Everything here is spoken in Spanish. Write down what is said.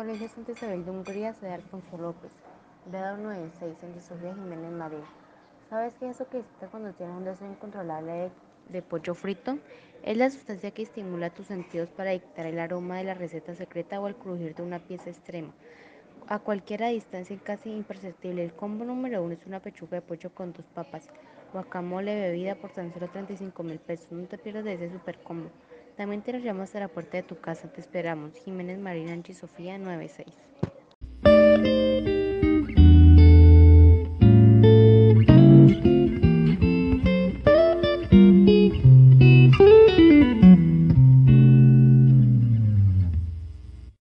Fuente Isabel de Hungría, de Alfonso López. Grado 96, Angie Sofía Jiménez Marín. ¿Sabes qué es eso que excita cuando tienes un deseo incontrolable de, de, pollo frito? Es la sustancia que estimula tus sentidos para dictar el aroma de la receta secreta o el crujir de una pieza extrema. A cualquier distancia casi imperceptible, el combo número uno es una pechuga de pollo con dos papas, guacamole, bebida por tan solo 35 mil pesos. No te pierdas de ese super combo. También te lo llevamos hasta la puerta de tu casa. Te esperamos. Jiménez Marina Anchi Sofía 96.